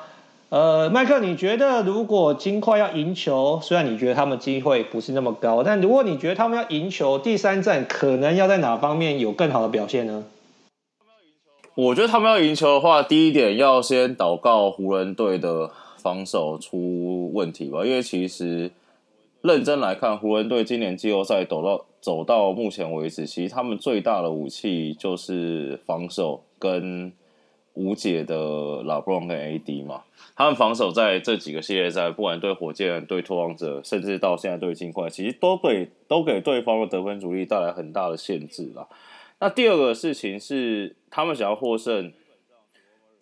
A: 呃，麦克，你觉得如果金块要赢球，虽然你觉得他们机会不是那么高，但如果你觉得他们要赢球，第三战可能要在哪方面有更好的表现呢？
C: 我觉得他们要赢球的话，第一点要先祷告湖人队的防守出问题吧，因为其实认真来看，湖人队今年季后赛走到走到目前为止，其实他们最大的武器就是防守跟无解的 LeBron 跟 AD 嘛。他们防守在这几个系列赛，不管对火箭、对拓荒者，甚至到现在对金块，其实都给都给对方的得分主力带来很大的限制啦。那第二个事情是，他们想要获胜，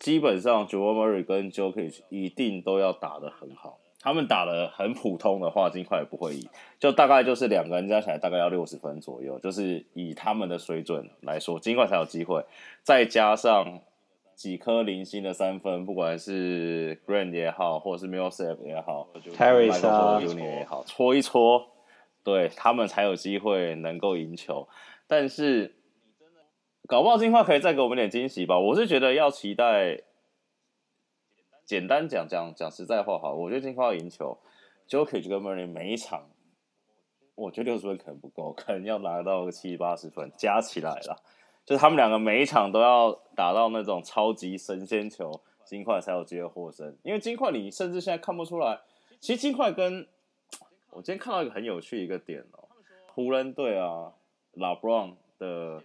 C: 基本上 j o e Murray 跟 Jokic 一定都要打得很好。他们打得很普通的话，金块也不会赢，就大概就是两个人加起来大概要六十分左右，就是以他们的水准来说，金块才有机会。再加上。几颗零星的三分，不管是 Grant 也好，或者是 Millsap 也好，Michael Junior 也好，搓一搓，对他们才有机会能够赢球。但是，搞不好金块可以再给我们点惊喜吧？我是觉得要期待。简单讲讲讲实在话，哈，我觉得金块要赢球，Jokic 跟 Murray 每一场，我觉得六十分可能不够，可能要拿到个七八十分，加起来了。就是他们两个每一场都要打到那种超级神仙球，金块才有机会获胜。因为金块你甚至现在看不出来，其实金块跟我今天看到一个很有趣一个点哦，湖人队啊，LeBron 的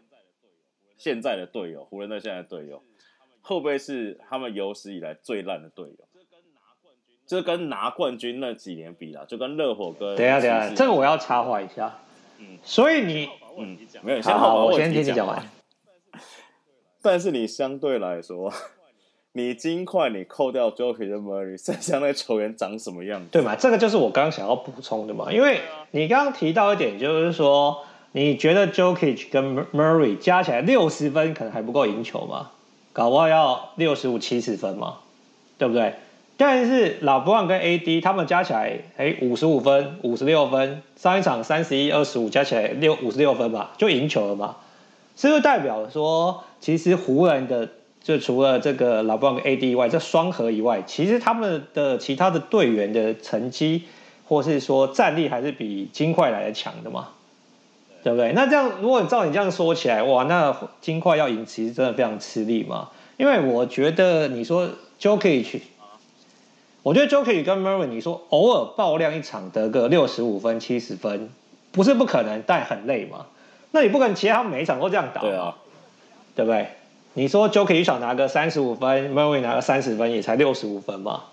C: 现在的队友，湖人队现在的队友，会不会是他们有史以来最烂的队友，这跟拿冠军那几年比啦，就跟热火跟
A: 等下等下，这个我要插话一下，嗯，所以你
C: 嗯没有，
A: 好，好，我先听你讲完。
C: 但是你相对来说，你金块你扣掉 Jokic 跟 Murray，剩下那球员长什么样子？
A: 对嘛？这个就是我刚刚想要补充的嘛。因为你刚刚提到一点，就是说你觉得 Jokic 跟 Murray 加起来六十分可能还不够赢球吗？搞不好要六十五七十分嘛，对不对？但是老布朗跟 AD 他们加起来，哎，五十五分、五十六分，上一场三十一、二十五加起来六五十六分吧，就赢球了嘛。是不是代表说，其实湖人的就除了这个老布朗跟 AD 以外，这双核以外，其实他们的其他的队员的成绩，或是说战力还是比金块来的强的嘛？对不对？那这样，如果照你这样说起来，哇，那金块要赢，其实真的非常吃力嘛。因为我觉得你说 Jokic 去，我觉得 Jokic 跟 Murray，你说偶尔爆量一场得个六十五分、七十分，不是不可能，但很累嘛。那你不可能其他每一场都这样打，
C: 对啊，
A: 对不对？你说 Jokic 一场拿个三十五分，Murray 拿个三十分，也才六十五分嘛。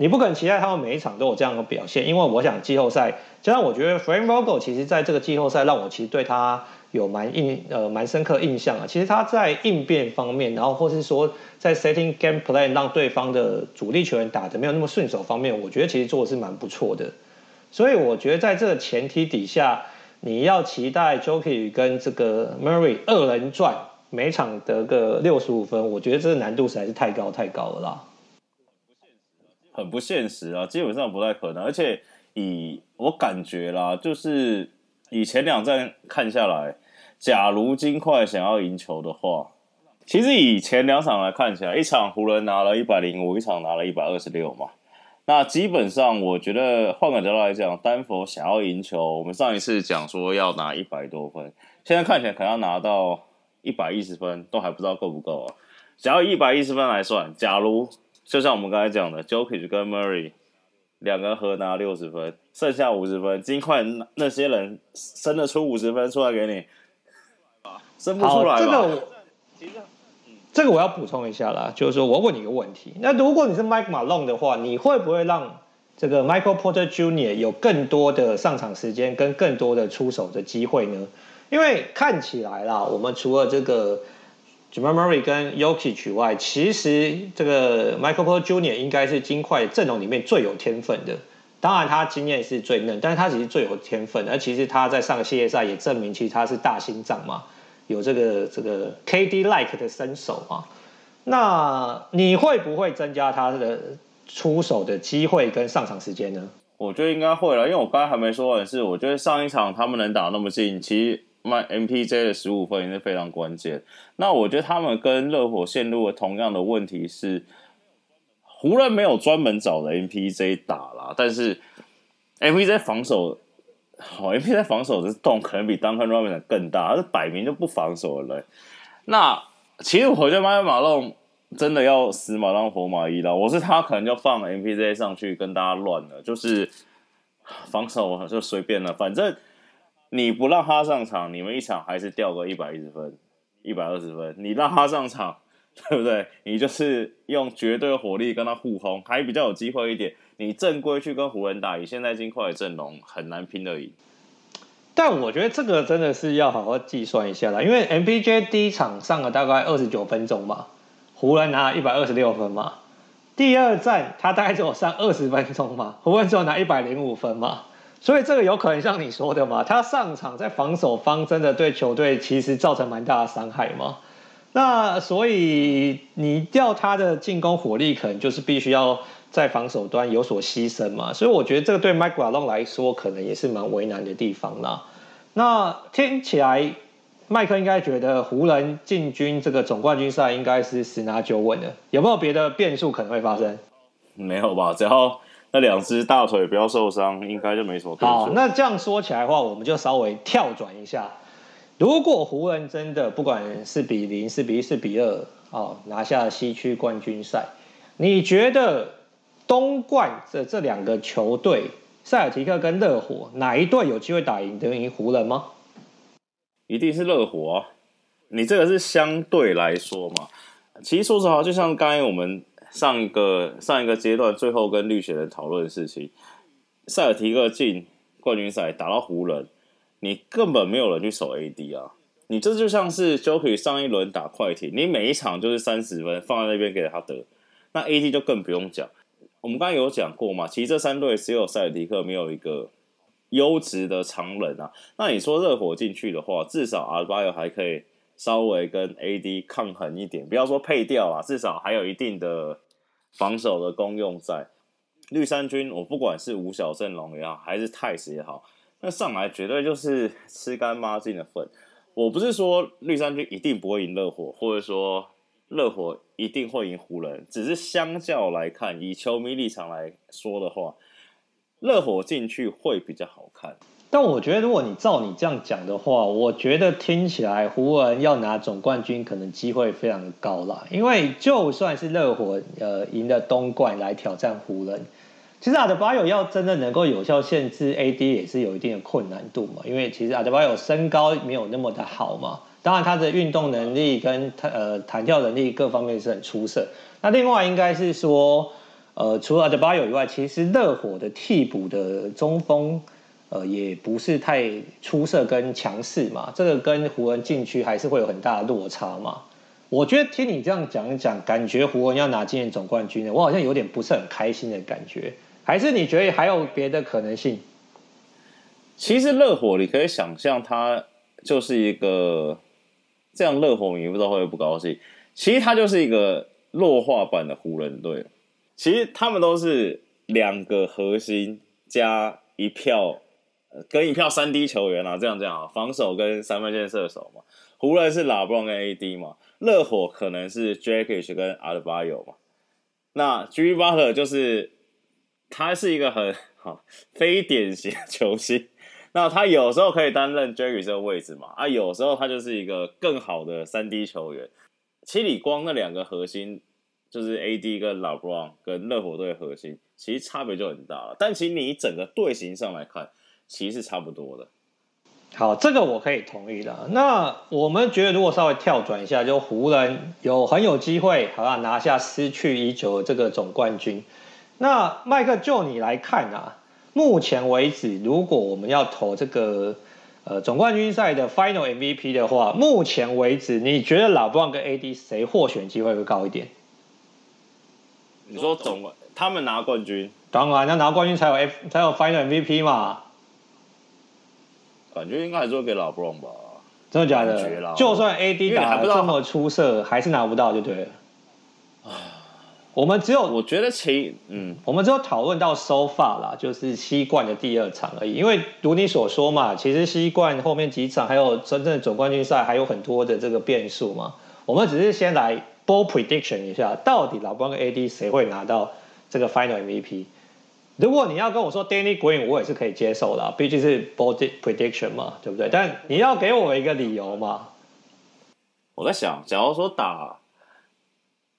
A: 你不可能期待他们每一场都有这样的表现，因为我想季后赛，加上我觉得 Frank Vogel 其实在这个季后赛让我其实对他有蛮印呃蛮深刻印象啊。其实他在应变方面，然后或是说在 setting game plan 让对方的主力球员打得没有那么顺手方面，我觉得其实做的是蛮不错的。所以我觉得在这个前提底下，你要期待 Jokic 跟这个 Murray 二人转，每场得个六十五分，我觉得这个难度实在是太高太高了啦。
C: 很不现实啊，基本上不太可能。而且以我感觉啦，就是以前两战看下来，假如金块想要赢球的话，其实以前两场来看起来，一场湖人拿了一百零五，一场拿了一百二十六嘛。那基本上我觉得换个角度来讲，丹佛想要赢球，我们上一次讲说要拿一百多分，现在看起来可能要拿到一百一十分，都还不知道够不够啊。只要一百一十分来算，假如。就像我们刚才讲的，Jokic 跟 Murray 两个合拿六十分，剩下五十分，金块那些人生得出五十分出来给你，生不出来吧？这个我，
A: 这个我要补充一下啦，就是说我问你一个问题，那如果你是 Mike Malone 的话，你会不会让这个 Michael Porter Jr. 有更多的上场时间跟更多的出手的机会呢？因为看起来啦，我们除了这个。Jamal Murray 跟 Jokic 以外，其实这个 Michael Porter Jr. 应该是金块阵容里面最有天分的。当然，他经验是最嫩，但是他其实最有天分。而其实他在上个系列赛也证明，其实他是大心脏嘛，有这个这个 KD-like 的身手嘛。那你会不会增加他的出手的机会跟上场时间呢？
C: 我觉得应该会了，因为我刚才还没说完，是我觉得上一场他们能打那么近，其实。卖 MPJ 的十五分也是非常关键。那我觉得他们跟热火陷入了同样的问题是，湖人没有专门找的 MPJ 打啦，但是 MPJ 防守，好 MPJ 防守的洞可能比 Duncan Robinson 更大，他是摆明就不防守的人。那其实我觉得马马龙真的要死马当活马医了，我是他可能就放 MPJ 上去跟大家乱了，就是防守就随便了，反正。你不让他上场，你们一场还是掉个一百一十分、一百二十分。你让他上场，对不对？你就是用绝对火力跟他互轰，还比较有机会一点。你正规去跟湖人打，以现在金块的阵容很难拼得赢。
A: 但我觉得这个真的是要好好计算一下啦，因为 MPJ 第一场上了大概二十九分钟嘛，湖人拿了一百二十六分嘛。第二战他大概只有上二十分钟嘛，湖人只有拿一百零五分嘛。所以这个有可能像你说的嘛，他上场在防守方真的对球队其实造成蛮大的伤害嘛。那所以你掉他的进攻火力，可能就是必须要在防守端有所牺牲嘛。所以我觉得这个对 Mike Malone 来说，可能也是蛮为难的地方啦。那听起来，麦克应该觉得湖人进军这个总冠军赛应该是十拿九稳的，有没有别的变数可能会发生？
C: 没有吧，只要。那两只大腿不要受伤，应该就没什么。
A: 好，那这样说起来的话，我们就稍微跳转一下。如果湖人真的不管是比零、是比一、是比二，哦，拿下西区冠军赛，你觉得东冠这这两个球队，塞尔提克跟热火，哪一队有机会打赢得赢湖人吗？
C: 一定是热火啊！你这个是相对来说嘛。其实说实话，就像刚才我们。上一个上一个阶段，最后跟绿血人讨论的事情，塞尔提克进冠军赛打到湖人，你根本没有人去守 AD 啊！你这就像是 Jokic 上一轮打快艇，你每一场就是三十分放在那边给他得，那 AD 就更不用讲。我们刚刚有讲过嘛，其实这三队只有塞尔提克没有一个优质的长人啊。那你说热火进去的话，至少阿巴约还可以。稍微跟 AD 抗衡一点，不要说配调啊，至少还有一定的防守的功用在。绿衫军，我不管是五小阵容也好，还是泰斯也好，那上来绝对就是吃干抹净的份。我不是说绿衫军一定不会赢热火，或者说热火一定会赢湖人，只是相较来看，以球迷立场来说的话，热火进去会比较好看。
A: 但我觉得，如果你照你这样讲的话，我觉得听起来湖人要拿总冠军可能机会非常高啦。因为就算是热火呃赢了东冠来挑战湖人。其实阿德巴约要真的能够有效限制 AD 也是有一定的困难度嘛，因为其实阿德巴约身高没有那么的好嘛，当然他的运动能力跟他呃弹跳能力各方面是很出色。那另外应该是说，呃，除了阿德巴约以外，其实热火的替补的中锋呃也不是太出色跟强势嘛，这个跟湖人禁区还是会有很大的落差嘛。我觉得听你这样讲一讲，感觉湖人要拿今年总冠军呢，我好像有点不是很开心的感觉。还是你觉得还有别的可能性？
C: 其实热火你可以想象，他就是一个这样，热火迷不知道会不会不高兴。其实他就是一个弱化版的湖人队。其实他们都是两个核心加一票，跟一票三 D 球员啊，这样这样啊，防守跟三分线射手嘛。湖人是拉布朗跟 AD 嘛，热火可能是 Jokic 跟阿德巴约嘛。那 Jimmy Butler 就是。他是一个很好非典型球星，那他有时候可以担任 Jerry 这个位置嘛？啊，有时候他就是一个更好的三 D 球员。其实光那两个核心，就是 AD 跟 LeBron 跟热火队核心，其实差别就很大了。但其实你整个队形上来看，其实是差不多的。
A: 好，这个我可以同意的。那我们觉得，如果稍微跳转一下，就湖人有很有机会，好像拿下失去已久的这个总冠军。那麦克，就你来看啊，目前为止，如果我们要投这个呃总冠军赛的 Final MVP 的话，目前为止，你觉得老布朗跟 AD 谁获选机会会高一点？
C: 你说总冠，他们拿冠军，
A: 当然，要拿冠军才有 F 才有 Final MVP 嘛。
C: 感觉应该还是会给老布朗吧？
A: 真的假的？就算 AD 打的这么出色，还是拿不到就对了。我们只有，
C: 我觉得其嗯，
A: 我们只有讨论到 so far 啦，就是西冠的第二场而已。因为如你所说嘛，其实西冠后面几场还有真正的总冠军赛还有很多的这个变数嘛。我们只是先来 ball prediction 一下，到底老布朗跟 AD 谁会拿到这个 final MVP？如果你要跟我说 Danny Green，我也是可以接受的，毕竟是 ball prediction 嘛，对不对？但你要给我一个理由嘛。
C: 我在想，假如说打。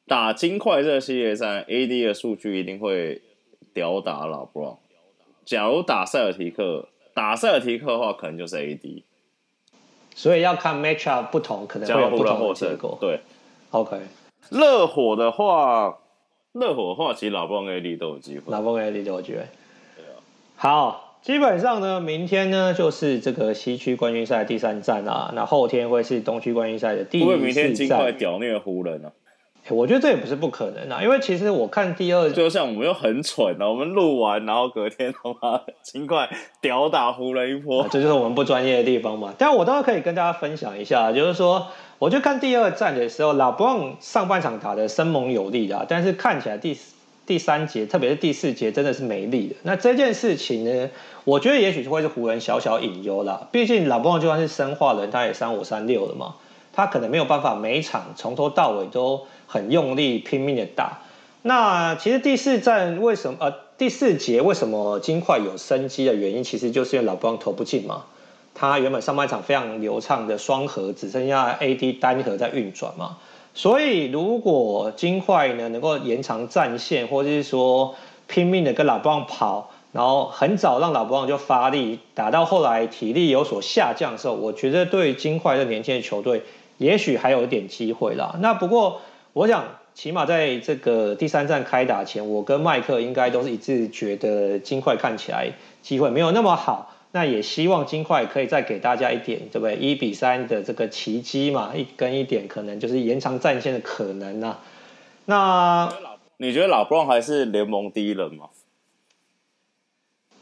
C: 打金块这个系列赛，AD 的数据一定会吊打老布朗。假如打塞尔提克，打塞尔提克的话，可能就是 AD。
A: 所以要看 matchup 不同，可能会有不同的结果。
C: 对
A: ，OK。
C: 热火的话，热火的话，其实老布朗跟 AD 都有机会。
A: 老布朗跟 AD 都有机会。对啊。好，基本上呢，明天呢就是这个西区冠军赛第三战啊，那后天会是东区冠军赛的不会明天尽快
C: 屌虐湖人啊？
A: 我觉得这也不是不可能啊，因为其实我看第二，
C: 就像我们又很蠢啊，我们录完然后隔天他妈尽快屌打湖人一波，
A: 这就是我们不专业的地方嘛。但我倒是可以跟大家分享一下，就是说，我就看第二战的时候，老布朗上半场打得生猛有力的，但是看起来第第三节，特别是第四节，真的是没力的。那这件事情呢，我觉得也许会是湖人小小隐忧啦。毕竟老布朗就算是生化人，他也三五三六了嘛，他可能没有办法每一场从头到尾都。很用力拼命的打，那其实第四战为什么呃第四节为什么金块有生机的原因，其实就是因为老布朗投不进嘛。他原本上半场非常流畅的双核，只剩下 AD 单核在运转嘛。所以如果金块呢能够延长战线，或者是说拼命的跟老布朗跑，然后很早让老布朗就发力，打到后来体力有所下降的时候，我觉得对金块这年轻的球队，也许还有一点机会啦。那不过。我想，起码在这个第三战开打前，我跟麦克应该都是一致觉得金块看起来机会没有那么好。那也希望金块可以再给大家一点，对不对？一比三的这个奇迹嘛，一跟一点可能就是延长战线的可能啊。那
C: 你觉得老布朗还是联盟第一人吗？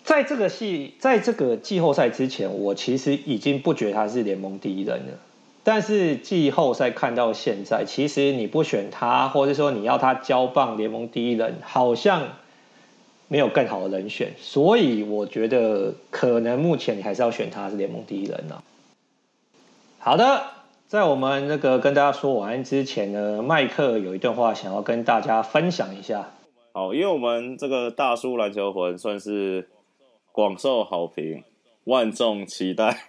A: 在这个系，在这个季后赛之前，我其实已经不觉得他是联盟第一人了。但是季后赛看到现在，其实你不选他，或者说你要他交棒联盟第一人，好像没有更好的人选。所以我觉得可能目前你还是要选他是联盟第一人呢、好的，在我们那个跟大家说晚安之前呢，麦克有一段话想要跟大家分享一下。
C: 好，因为我们这个大叔篮球魂算是广受好评，万众期待。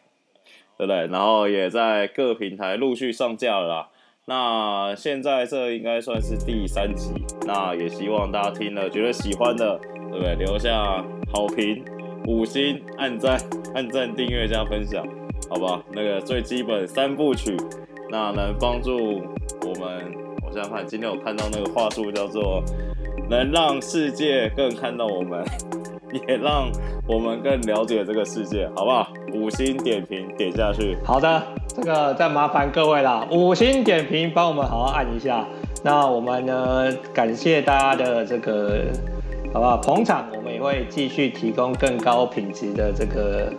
C: 对不对？然后也在各平台陆续上架了啦。那现在这应该算是第三集，那也希望大家听了觉得喜欢的，对不对？留下好评、五星、按赞、按赞、订阅加分享，好吧？那个最基本三部曲，那能帮助我们。我想想看，今天我看到那个话术叫做“能让世界更看到我们”。也让我们更了解这个世界，好不好？五星点评点下去。
A: 好的，这个再麻烦各位啦，五星点评帮我们好好按一下。那我们呢，感谢大家的这个，好不好？捧场，我们也会继续提供更高品质的这个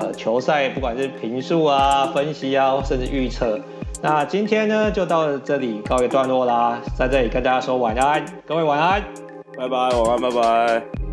A: 呃球赛，不管是评述啊、分析啊，甚至预测。那今天呢，就到这里告一段落啦，在这里跟大家说晚安，各位晚安，
C: 拜拜，晚安，拜拜。